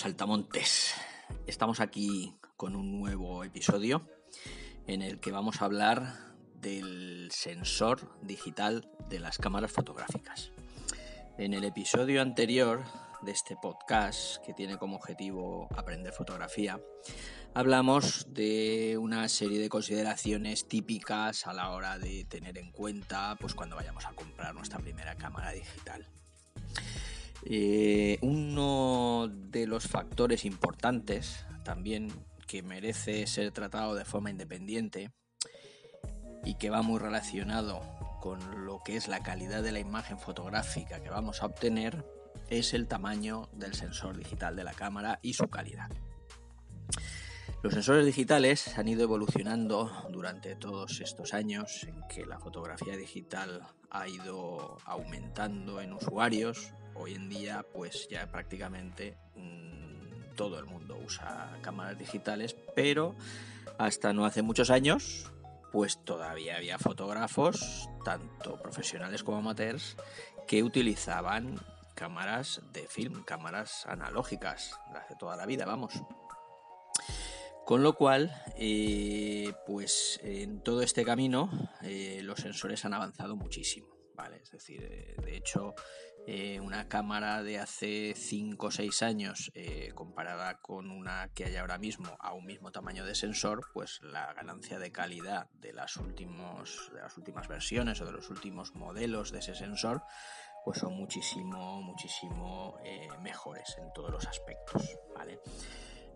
Saltamontes, estamos aquí con un nuevo episodio en el que vamos a hablar del sensor digital de las cámaras fotográficas. En el episodio anterior de este podcast, que tiene como objetivo aprender fotografía, hablamos de una serie de consideraciones típicas a la hora de tener en cuenta pues, cuando vayamos a comprar nuestra primera cámara digital. Eh, uno de los factores importantes también que merece ser tratado de forma independiente y que va muy relacionado con lo que es la calidad de la imagen fotográfica que vamos a obtener es el tamaño del sensor digital de la cámara y su calidad. Los sensores digitales han ido evolucionando durante todos estos años en que la fotografía digital ha ido aumentando en usuarios, hoy en día pues ya prácticamente mm, todo el mundo usa cámaras digitales, pero hasta no hace muchos años pues todavía había fotógrafos, tanto profesionales como amateurs, que utilizaban cámaras de film, cámaras analógicas, las de toda la vida, vamos. Con lo cual, eh, pues en todo este camino eh, los sensores han avanzado muchísimo. Es decir, eh, de hecho, eh, una cámara de hace 5 o 6 años eh, comparada con una que hay ahora mismo a un mismo tamaño de sensor, pues la ganancia de calidad de las, últimos, de las últimas versiones o de los últimos modelos de ese sensor, pues son muchísimo, muchísimo mejores en todos los aspectos, ¿vale?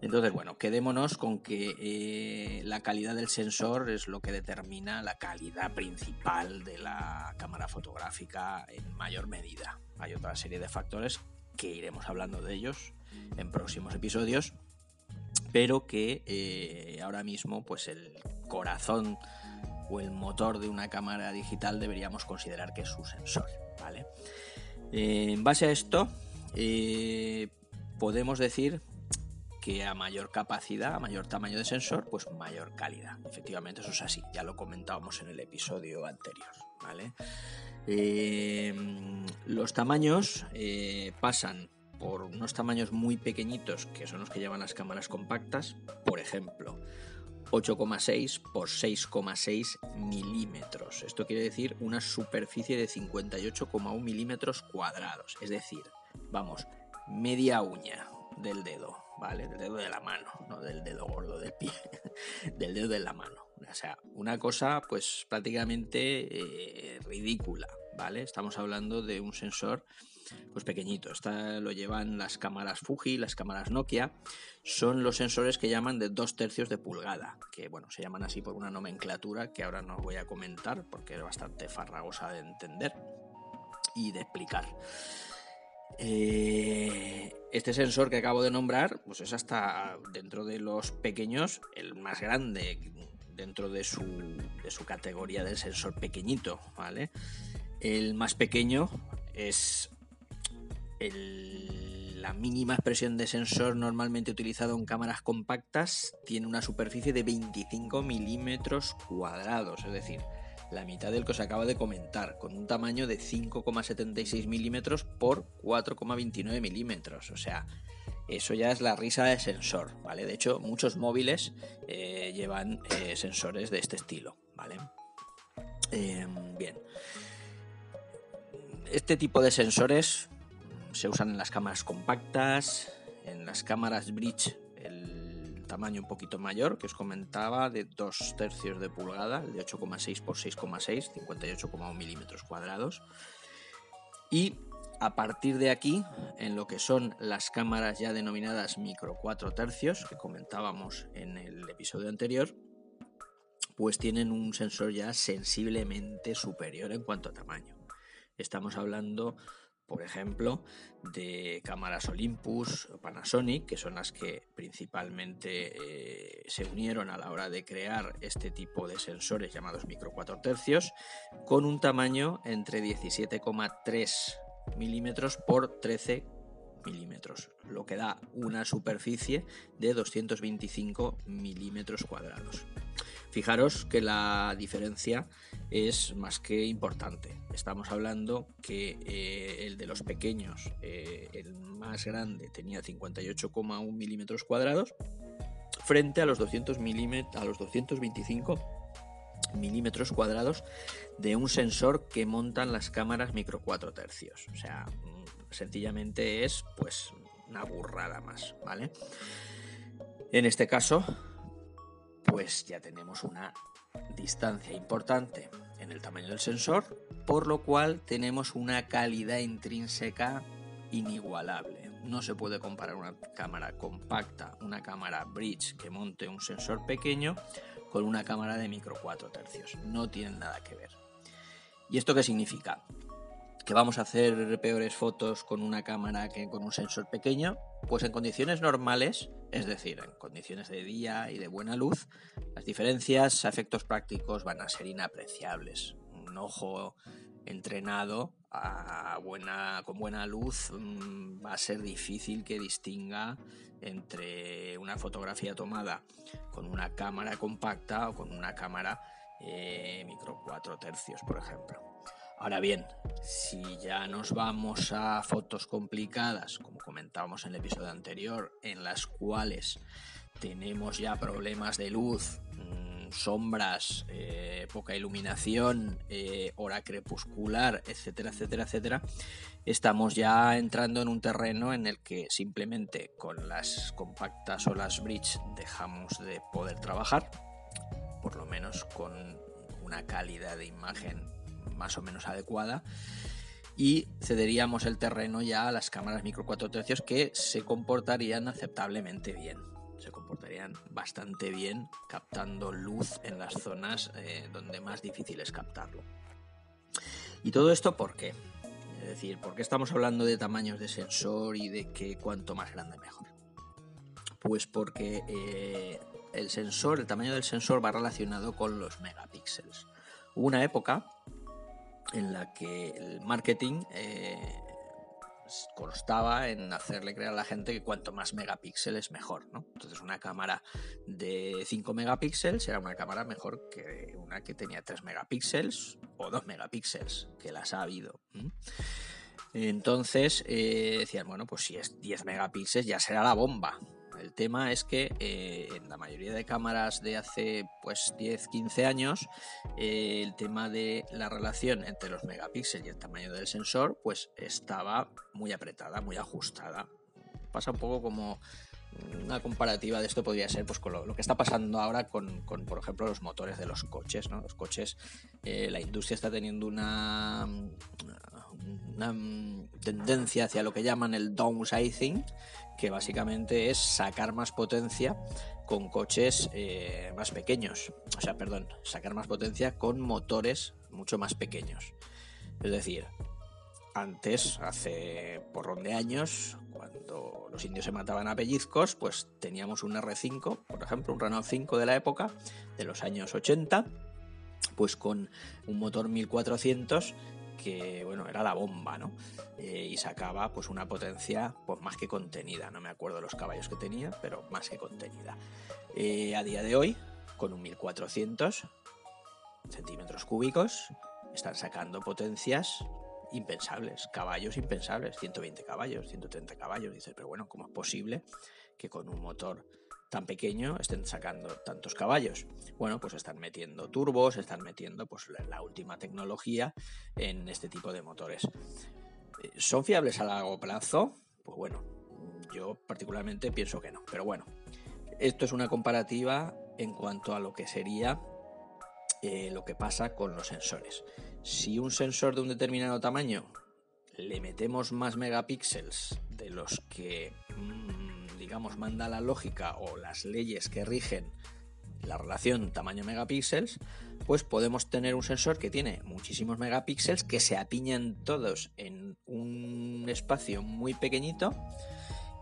Entonces, bueno, quedémonos con que eh, la calidad del sensor es lo que determina la calidad principal de la cámara fotográfica en mayor medida. Hay otra serie de factores que iremos hablando de ellos en próximos episodios, pero que eh, ahora mismo, pues el corazón o el motor de una cámara digital deberíamos considerar que es su sensor, ¿vale? Eh, en base a esto, podemos decir que a mayor capacidad, a mayor tamaño de sensor, pues mayor calidad. Efectivamente, eso es así, ya lo comentábamos en el episodio anterior. ¿vale? Eh, los tamaños eh, pasan por unos tamaños muy pequeñitos, que son los que llevan las cámaras compactas, por ejemplo, 8,6 por 6,6 milímetros. Esto quiere decir una superficie de 58,1 milímetros cuadrados. Es decir, vamos, media uña del dedo. ¿Vale? Del dedo de la mano, no del dedo gordo del pie, del dedo de la mano. O sea, una cosa pues prácticamente eh, ridícula, ¿vale? Estamos hablando de un sensor pues pequeñito. Esta lo llevan las cámaras Fuji, las cámaras Nokia. Son los sensores que llaman de dos tercios de pulgada, que bueno, se llaman así por una nomenclatura que ahora no voy a comentar porque es bastante farragosa de entender y de explicar. Eh, este sensor que acabo de nombrar, pues es hasta dentro de los pequeños el más grande dentro de su, de su categoría del sensor pequeñito, ¿vale? El más pequeño es la mínima expresión de sensor normalmente utilizado en cámaras compactas, tiene una superficie de 25 milímetros cuadrados, es decir, la mitad del que os acaba de comentar, con un tamaño de 5,76 milímetros por 4,29 milímetros. O sea, eso ya es la risa de sensor, ¿vale? De hecho, muchos móviles eh, llevan eh, sensores de este estilo, ¿vale? Em, bien. Este tipo de sensores se usan en las cámaras compactas, en las cámaras bridge tamaño un poquito mayor, que os comentaba, de 2 tercios de pulgada, de 8,6 por 6,6, 58,1 milímetros cuadrados. Y a partir de aquí, en lo que son las cámaras ya denominadas micro 4 tercios, que comentábamos en el episodio anterior, pues tienen un sensor ya sensiblemente superior en cuanto a tamaño. Estamos hablando por ejemplo, de cámaras Olympus o Panasonic, que son las que principalmente eh, se unieron a la hora de crear este tipo de sensores llamados micro 4 tercios, con un tamaño entre 17,3 milímetros por 13 milímetros, lo que da una superficie de 225 milímetros cuadrados. Fijaros que la diferencia es más que importante. Estamos hablando que eh, el de los pequeños, eh, el más grande, tenía 58,1 milímetros cuadrados frente a los, 200 a los 225 milímetros cuadrados de un sensor que montan las cámaras micro 4 tercios. O sea, mm, sencillamente es pues una burrada más, ¿vale? En este caso, pues ya tenemos una distancia importante en el tamaño del sensor, por lo cual tenemos una calidad intrínseca inigualable. No se puede comparar una cámara compacta, una cámara bridge que monte un sensor pequeño con una cámara de micro 4 tercios. No tienen nada que ver. ¿Y esto qué significa? Que vamos a hacer peores fotos con una cámara que con un sensor pequeño, pues en condiciones normales, es decir, en condiciones de día y de buena luz, las diferencias a efectos prácticos van a ser inapreciables. Un ojo entrenado a buena, con buena luz mm, va a ser difícil que distinga entre una fotografía tomada con una cámara compacta o con una cámara eh, micro 4 tercios, por ejemplo. Ahora bien, si ya nos vamos a fotos complicadas, como comentábamos en el episodio anterior, en las cuales tenemos ya problemas de luz, mm, sombras, eh, poca iluminación, eh, hora crepuscular, etcétera, etcétera, etcétera, estamos ya entrando en un terreno en el que simplemente con las compactas o las bridge dejamos de poder trabajar, por lo menos con una calidad de imagen más o menos adecuada y cederíamos el terreno ya a las cámaras micro 4 tercios que se comportarían aceptablemente bien. Se comportarían bastante bien captando luz en las zonas eh, donde más difícil es captarlo. ¿Y todo esto por qué? Es decir, ¿por qué estamos hablando de tamaños de sensor y de que cuanto más grande mejor? Pues porque eh, el sensor, el tamaño del sensor va relacionado con los megapíxeles. Hubo una época en la que el marketing eh, constaba en hacerle creer a la gente que cuanto más megapíxeles mejor, ¿no? Entonces una cámara de 5 megapíxeles era una cámara mejor que una que tenía 3 megapíxeles o 2 megapíxeles, que las ha habido. Entonces eh, decían, bueno, pues si es 10 megapíxeles ya será la bomba. El tema es que eh, en la mayoría de cámaras de hace pues 10, 15 años, eh, el tema de la relación entre los megapíxeles y el tamaño del sensor, pues estaba muy apretada, muy ajustada. Pasa un poco como una comparativa de esto podría ser pues con lo, que está pasando ahora con, por ejemplo los motores de los coches ¿no? los coches eh, la industria está teniendo una, una tendencia hacia lo que llaman el downsizing que básicamente es sacar más potencia con coches eh, más pequeños. O sea, perdón, sacar más potencia con motores mucho más pequeños. Es decir, antes, hace porrón de años, cuando los indios se mataban a pellizcos, pues teníamos un R5, por ejemplo, un Renault 5 de la época, de los años 80, pues con un motor 1400 que bueno, era la bomba, ¿no? Eh, y sacaba pues una potencia pues, más que contenida, no me acuerdo los caballos que tenía, pero más que contenida. Eh, a día de hoy, con un 1400 centímetros cúbicos, están sacando potencias impensables, caballos impensables, 120 caballos, 130 caballos. Dices, pero bueno, ¿cómo es posible que con un motor tan pequeño estén sacando tantos caballos. Bueno, pues están metiendo turbos, están metiendo pues la última tecnología en este tipo de motores. Eh, ¿Son fiables a largo plazo? Pues bueno, yo particularmente pienso que no, pero bueno, esto es una comparativa en cuanto a lo que sería eh, lo que pasa con los sensores. Si un sensor de un determinado tamaño le metemos más megapíxeles de los que mm, digamos, manda la lógica o las leyes que rigen la relación tamaño megapíxeles, pues podemos tener un sensor que tiene muchísimos megapíxeles que se apiñan todos en un espacio muy pequeñito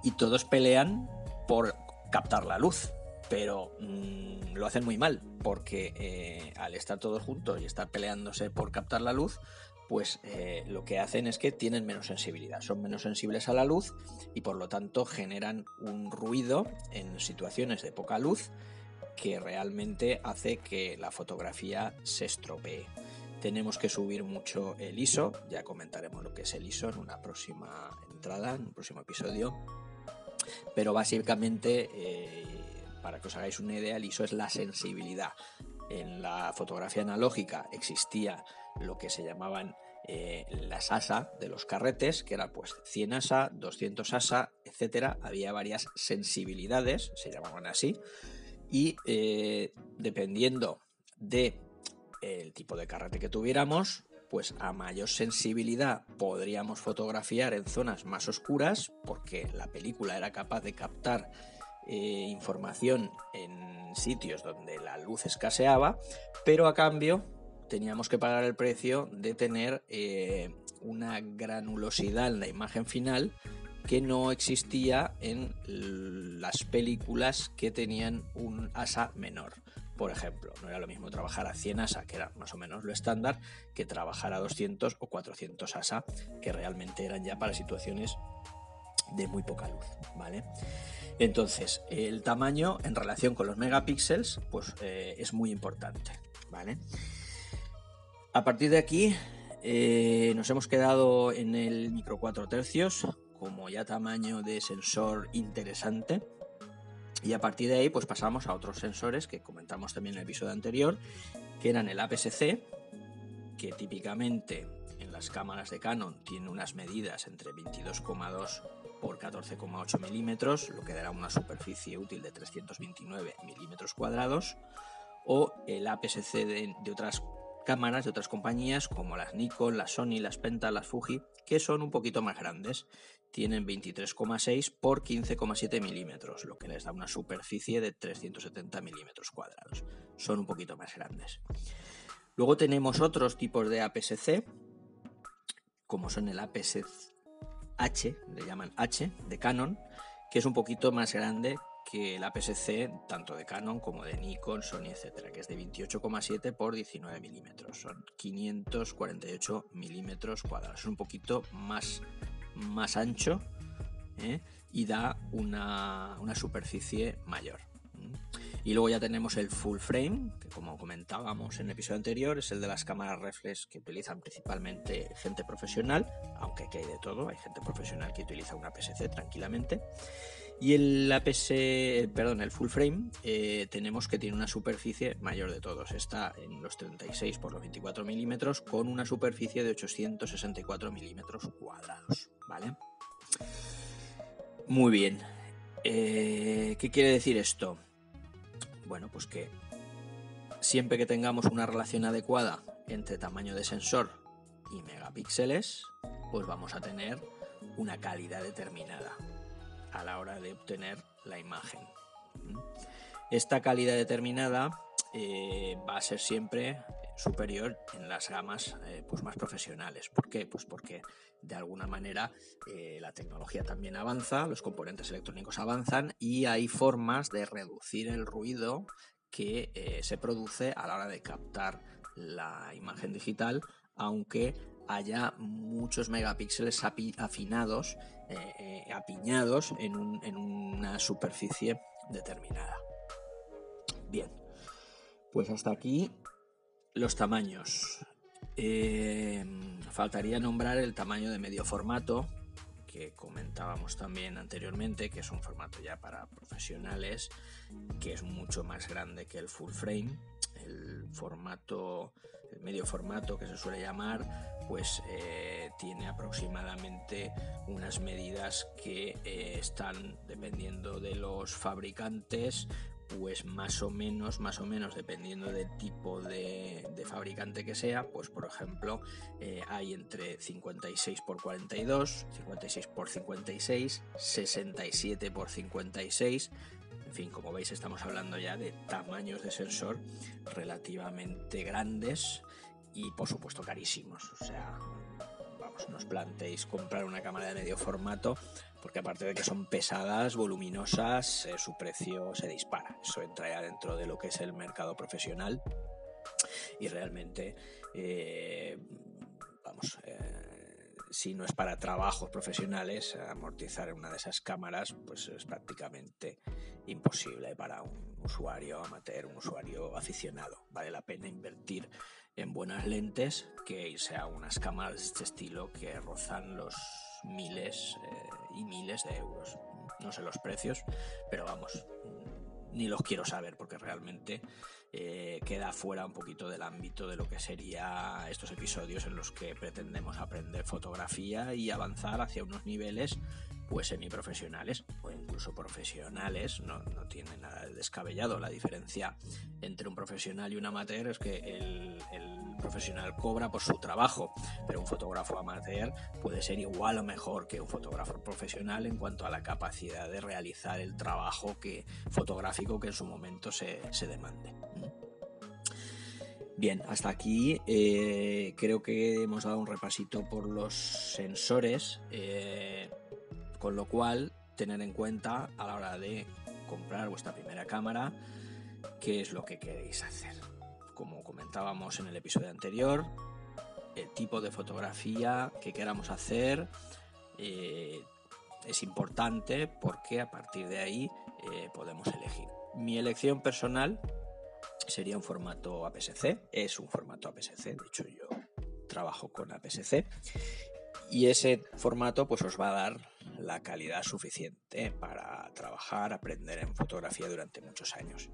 y todos pelean por captar la luz. Pero mm, lo hacen muy mal, porque eh, al estar todos juntos y estar peleándose por captar la luz, pues eh, lo que hacen es que tienen menos sensibilidad, son menos sensibles a la luz y por lo tanto generan un ruido en situaciones de poca luz que realmente hace que la fotografía se estropee. Tenemos que subir mucho el ISO, ya comentaremos lo que es el ISO en una próxima entrada, en un próximo episodio, pero básicamente, eh, para que os hagáis una idea, el ISO es la sensibilidad. En la fotografía analógica existía lo que se llamaban eh, las ASA de los carretes, que era pues 100 ASA, 200 ASA, etcétera. Había varias sensibilidades, se llamaban así, y eh, dependiendo de tipo de carrete que tuviéramos, pues a mayor sensibilidad podríamos fotografiar en zonas más oscuras, porque la película era capaz de captar eh, información en sitios donde la luz escaseaba, pero a cambio teníamos que pagar el precio de tener eh, una granulosidad en la imagen final que no existía en las películas que tenían un asa menor. Por ejemplo, no era lo mismo trabajar a 100 ASA, que era más o menos lo estándar, que trabajar a 200 o 400 ASA, que realmente eran ya para situaciones de muy poca luz, ¿vale? Entonces, el tamaño en relación con los megapíxeles, pues eh, es muy importante, ¿vale? A partir de aquí, eh, nos hemos quedado en el micro 4 tercios, como ya tamaño de sensor interesante, y a partir de ahí, pues pasamos a otros sensores que comentamos también en el episodio anterior, que eran el APS-C, que típicamente en las cámaras de Canon tiene unas medidas entre 22,2 por 14,8 milímetros, lo que dará una superficie útil de 329 milímetros cuadrados, o el APS-C de, de, otras cámaras de otras compañías como las Nikon, las Sony, las Penta, las Fuji, que son un poquito más grandes tienen 23,6 por 15,7 milímetros, lo que les da una superficie de 370 milímetros cuadrados. Son un poquito más grandes. Luego tenemos otros tipos de APS-C, como son el APS-H, le llaman H, de Canon, que es un poquito más grande que el APS-C tanto de Canon como de Nikon, Sony, etcétera, que es de 28,7 por 19 milímetros. Son 548 milímetros cuadrados. Es un poquito más más ancho ¿eh? y da una, superficie mayor. Y luego ya tenemos el full frame, que como comentábamos en el episodio anterior, es el de las cámaras reflex que utilizan principalmente gente profesional, aunque aquí hay de todo, hay gente profesional que utiliza una PSC tranquilamente. Y el APS, perdón, el full frame, eh, tenemos que tiene una superficie mayor de todos. Está en los 36 por los 24 milímetros con una superficie de 864 milímetros cuadrados. ¿Vale? Muy bien. Eh, ¿Qué quiere decir esto? Bueno, pues que siempre que tengamos una relación adecuada entre tamaño de sensor y megapíxeles, pues vamos a tener una calidad determinada a la hora de obtener la imagen. Esta calidad determinada eh, va a ser siempre superior en las gamas eh, pues más profesionales. ¿Por qué? Pues porque de alguna manera eh, la tecnología también avanza, los componentes electrónicos avanzan y hay formas de reducir el ruido que se produce a la hora de captar la imagen digital, aunque haya muchos megapíxeles afinados, eh, eh, apiñados en, una superficie determinada. Bien, pues hasta aquí los tamaños. Eh, faltaría nombrar el tamaño de medio formato, que comentábamos también anteriormente, que es un formato ya para profesionales, que es mucho más grande que el full frame. El formato el medio formato que se suele llamar, pues eh, tiene aproximadamente unas medidas que eh, están dependiendo de los fabricantes pues más o menos, más o menos, dependiendo del tipo de, fabricante que sea, pues por ejemplo, eh, hay entre 56 por 42, 56 por 56, 67 por 56, en fin, como veis estamos hablando ya de tamaños de sensor relativamente grandes y por supuesto carísimos. O sea, vamos, no os planteéis comprar una cámara de medio formato porque aparte de que son pesadas, voluminosas, eh, su precio se dispara. Eso entra ya dentro de lo que es el mercado profesional y realmente... Eh, vamos, si no es para trabajos profesionales, amortizar una de esas cámaras pues es prácticamente imposible para un usuario amateur, un usuario aficionado. Vale la pena invertir en buenas lentes que irse unas cámaras de este estilo que rozan los miles eh, y miles de euros. No sé los precios, pero vamos, ni los quiero saber porque realmente eh, queda fuera un poquito del ámbito de lo que sería estos episodios en los que pretendemos aprender fotografía y avanzar hacia unos niveles pues semiprofesionales o incluso profesionales, no, no, tiene nada de descabellado. La diferencia entre un profesional y un amateur es que el, profesional cobra por su trabajo, pero un fotógrafo amateur puede ser igual o mejor que un fotógrafo profesional en cuanto a la capacidad de realizar el trabajo que, fotográfico que en su momento se, se demande. Bien, hasta aquí eh, creo que hemos dado un repasito por los sensores. Eh, con lo cual, tener en cuenta a la hora de comprar vuestra primera cámara qué es lo que queréis hacer. Como comentábamos en el episodio anterior, el tipo de fotografía que queramos hacer eh, es importante porque a partir de ahí eh, podemos elegir. Mi elección personal sería un formato APS-C, es un formato APS-C, de hecho yo trabajo con APS-C y ese formato pues os va a dar la calidad suficiente para trabajar, aprender en fotografía durante muchos años.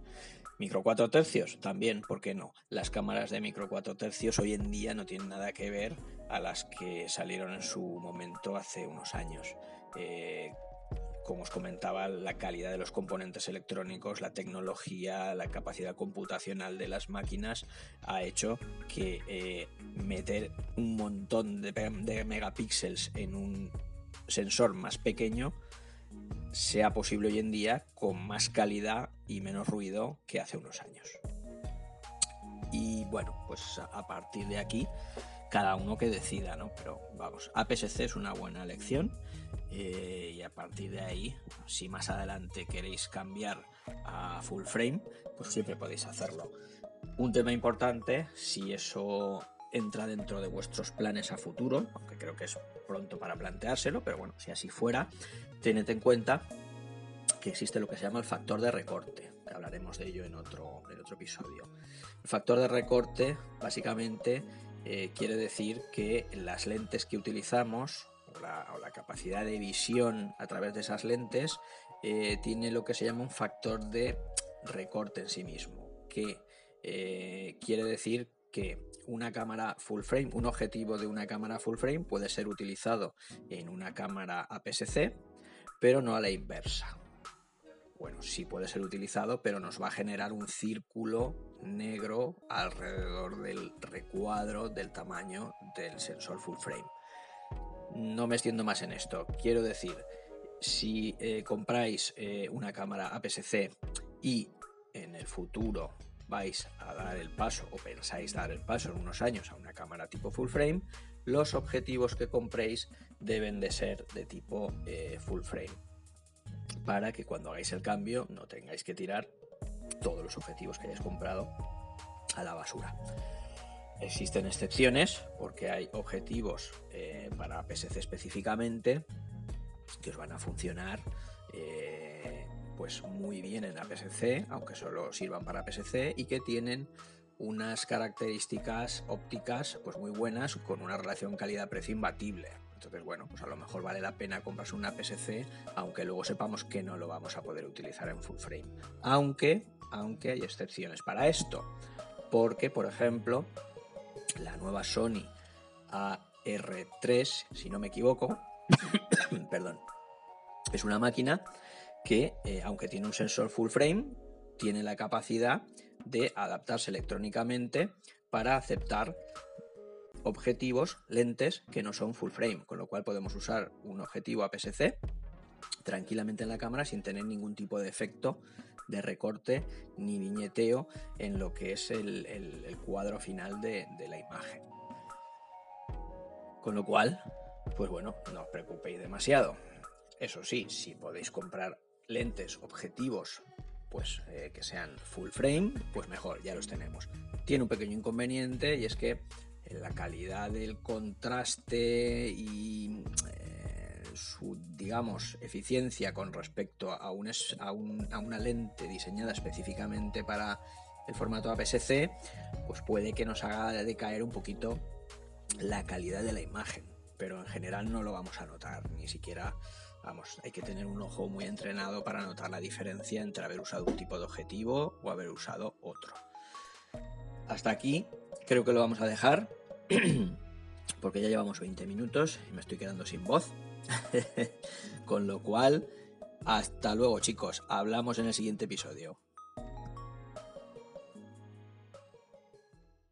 Micro 4 tercios, también, ¿por qué no? Las cámaras de micro 4 tercios hoy en día no tienen nada que ver a las que salieron en su momento hace unos años. Eh, como os comentaba, la calidad de los componentes electrónicos, la tecnología, la capacidad computacional de las máquinas ha hecho que eh, meter un montón de, de megapíxeles en un sensor más pequeño sea posible hoy en día con más calidad y menos ruido que hace unos años. Y bueno, pues a partir de aquí cada uno que decida, ¿no? Pero vamos, APS-C es una buena elección eh, y a partir de ahí, si más adelante queréis cambiar a full frame, pues siempre podéis hacerlo. Un tema importante, si eso entra dentro de vuestros planes a futuro, aunque creo que es pronto para planteárselo, pero bueno, si así fuera, tened en cuenta que existe lo que se llama el factor de recorte. Hablaremos de ello en otro, en otro episodio. El factor de recorte básicamente eh, quiere decir que las lentes que utilizamos o la, capacidad de visión a través de esas lentes eh, tiene lo que se llama un factor de recorte en sí mismo, que eh, quiere decir que una cámara full frame, un objetivo de una cámara full frame puede ser utilizado en una cámara APS-C, pero no a la inversa. Bueno, sí puede ser utilizado, pero nos va a generar un círculo negro alrededor del recuadro del tamaño del sensor full frame. No me extiendo más en esto. Quiero decir, si eh, compráis eh, una cámara APS-C y en el futuro vais a dar el paso o pensáis dar el paso en unos años a una cámara tipo full frame, los objetivos que compréis deben de ser de tipo eh, full frame para que cuando hagáis el cambio no tengáis que tirar todos los objetivos que hayáis comprado a la basura. Existen excepciones porque hay objetivos eh, para PSC específicamente que os van a funcionar eh, pues muy bien en APS-C, aunque solo sirvan para APS-C y que tienen unas características ópticas pues muy buenas con una relación calidad-precio imbatible. Entonces, bueno, pues a lo mejor vale la pena comprarse una PSC, aunque luego sepamos que no lo vamos a poder utilizar en full frame. Aunque, aunque hay excepciones para esto. Porque, por ejemplo, la nueva Sony AR3, si no me equivoco, perdón, es una máquina que, eh, aunque tiene un sensor full frame, tiene la capacidad de adaptarse electrónicamente para aceptar objetivos, lentes que no son full frame, con lo cual podemos usar un objetivo APS-C tranquilamente en la cámara sin tener ningún tipo de efecto de recorte ni viñeteo en lo que es el, cuadro final de, la imagen. Con lo cual, pues bueno, no os preocupéis demasiado. Eso sí, si podéis comprar lentes, objetivos, pues eh, que sean full frame, pues mejor, ya los tenemos. Tiene un pequeño inconveniente y es que la calidad del contraste y eh, su, digamos, eficiencia con respecto a, a una lente diseñada específicamente para el formato APS-C, pues puede que nos haga decaer un poquito la calidad de la imagen, pero en general no lo vamos a notar, ni siquiera, vamos, hay que tener un ojo muy entrenado para notar la diferencia entre haber usado un tipo de objetivo o haber usado otro. Hasta aquí creo que lo vamos a dejar, porque ya llevamos 20 minutos y me estoy quedando sin voz, con lo cual, hasta luego chicos, hablamos en el siguiente episodio.